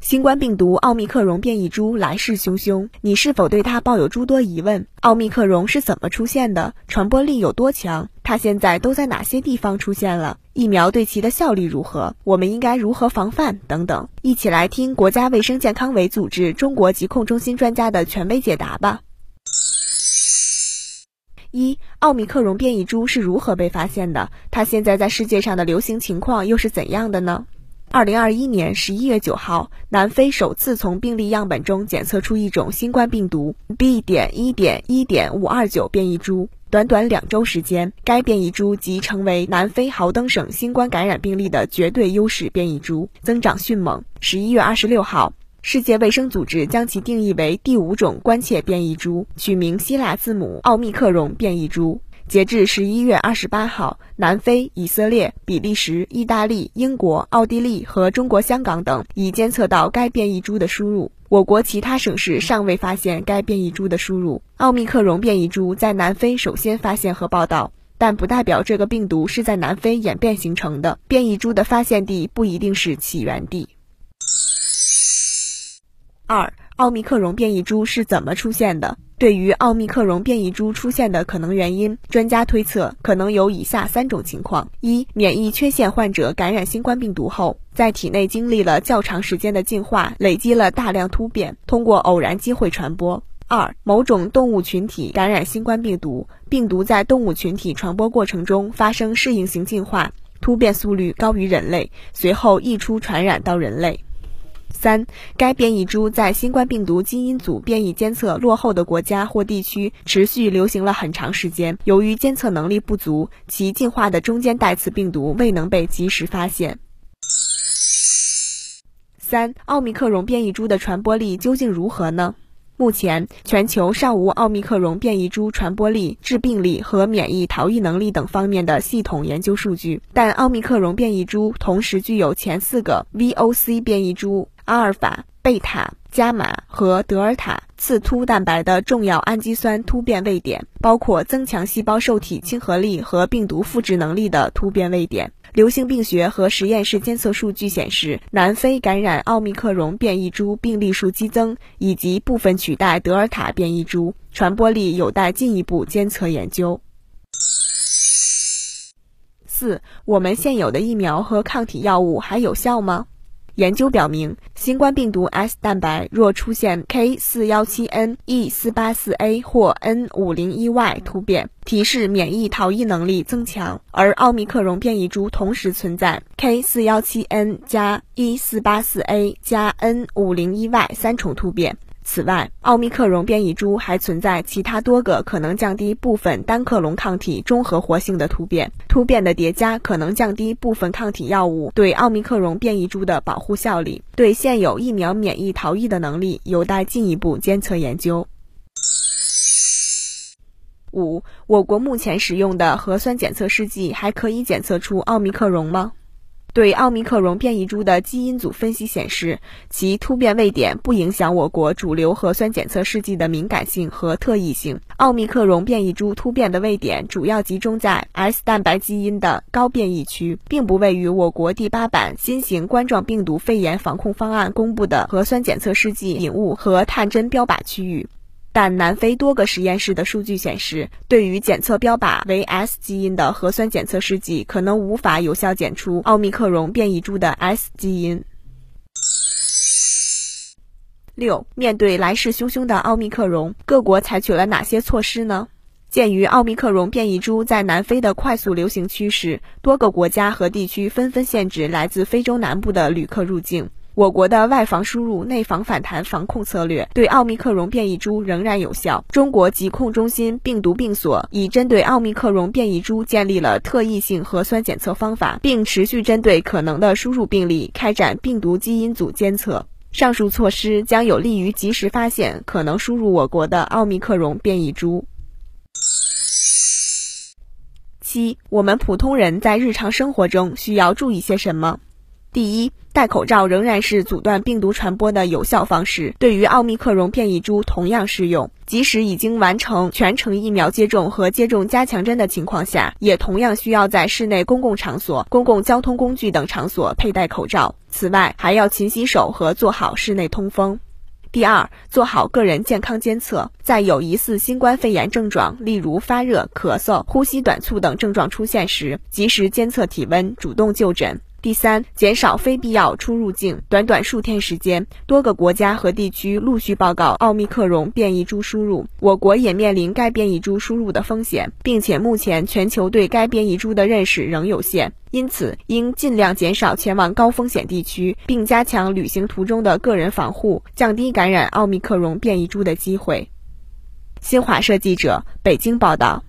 新冠病毒奥密克戎变异株来势汹汹，你是否对它抱有诸多疑问？奥密克戎是怎么出现的？传播力有多强？它现在都在哪些地方出现了？疫苗对其的效力如何？我们应该如何防范？等等，一起来听国家卫生健康委组织中国疾控中心专家的权威解答吧。一、奥密克戎变异株是如何被发现的？它现在在世界上的流行情况又是怎样的呢？二零二一年十一月九号，南非首次从病例样本中检测出一种新冠病毒 B. 点一点一点五二九变异株。短短两周时间，该变异株即成为南非豪登省新冠感染病例的绝对优势变异株，增长迅猛。十一月二十六号，世界卫生组织将其定义为第五种关切变异株，取名希腊字母奥密克戎变异株。截至十一月二十八号，南非、以色列、比利时、意大利、英国、奥地利和中国香港等已监测到该变异株的输入。我国其他省市尚未发现该变异株的输入。奥密克戎变异株在南非首先发现和报道，但不代表这个病毒是在南非演变形成的。变异株的发现地不一定是起源地。二、奥密克戎变异株是怎么出现的？对于奥密克戎变异株出现的可能原因，专家推测可能有以下三种情况：一、免疫缺陷患者感染新冠病毒后，在体内经历了较长时间的进化，累积了大量突变，通过偶然机会传播；二、某种动物群体感染新冠病毒，病毒在动物群体传播过程中发生适应性进化，突变速率高于人类，随后溢出传染到人类。三，该变异株在新冠病毒基因组变异监测落后的国家或地区持续流行了很长时间，由于监测能力不足，其进化的中间带刺病毒未能被及时发现。三，奥密克戎变异株的传播力究竟如何呢？目前，全球尚无奥密克戎变异株传播力、致病力和免疫逃逸能力等方面的系统研究数据，但奥密克戎变异株同时具有前四个 VOC 变异株。阿尔法、贝塔、伽马和德尔塔刺突蛋白的重要氨基酸突变位点，包括增强细胞受体亲和力和病毒复制能力的突变位点。流行病学和实验室监测数据显示，南非感染奥密克戎变异株病例数激增，以及部分取代德尔塔变异株，传播力有待进一步监测研究。四，我们现有的疫苗和抗体药物还有效吗？研究表明，新冠病毒 S 蛋白若出现 K 四幺七 N、E 四八四 A 或 N 五零一 Y 突变，提示免疫逃逸能力增强；而奥密克戎变异株同时存在 K 四幺七 N 加 E 四八四 A 加 N 五零一 Y 三重突变。此外，奥密克戎变异株还存在其他多个可能降低部分单克隆抗体中和活性的突变，突变的叠加可能降低部分抗体药物对奥密克戎变异株的保护效力，对现有疫苗免疫逃逸的能力有待进一步监测研究。五，我国目前使用的核酸检测试剂还可以检测出奥密克戎吗？对奥密克戎变异株的基因组分析显示，其突变位点不影响我国主流核酸检测试剂的敏感性和特异性。奥密克戎变异株突变的位点主要集中在 S 蛋白基因的高变异区，并不位于我国第八版新型冠状病毒肺炎防控方案公布的核酸检测试剂引物和探针标靶区域。但南非多个实验室的数据显示，对于检测标靶为 S 基因的核酸检测试剂，可能无法有效检出奥密克戎变异株的 S 基因。六，面对来势汹汹的奥密克戎，各国采取了哪些措施呢？鉴于奥密克戎变异株在南非的快速流行趋势，多个国家和地区纷纷限制来自非洲南部的旅客入境。我国的外防输入、内防反弹防控策略对奥密克戎变异株仍然有效。中国疾控中心病毒病所已针对奥密克戎变异株建立了特异性核酸检测方法，并持续针对可能的输入病例开展病毒基因组监测。上述措施将有利于及时发现可能输入我国的奥密克戎变异株。七，我们普通人在日常生活中需要注意些什么？第一，戴口罩仍然是阻断病毒传播的有效方式，对于奥密克戎变异株同样适用。即使已经完成全程疫苗接种和接种加强针的情况下，也同样需要在室内公共场所、公共交通工具等场所佩戴口罩。此外，还要勤洗手和做好室内通风。第二，做好个人健康监测，在有疑似新冠肺炎症状，例如发热、咳嗽、呼吸短促等症状出现时，及时监测体温，主动就诊。第三，减少非必要出入境。短短数天时间，多个国家和地区陆续报告奥密克戎变异株输入，我国也面临该变异株输入的风险，并且目前全球对该变异株的认识仍有限，因此应尽量减少前往高风险地区，并加强旅行途中的个人防护，降低感染奥密克戎变异株的机会。新华社记者北京报道。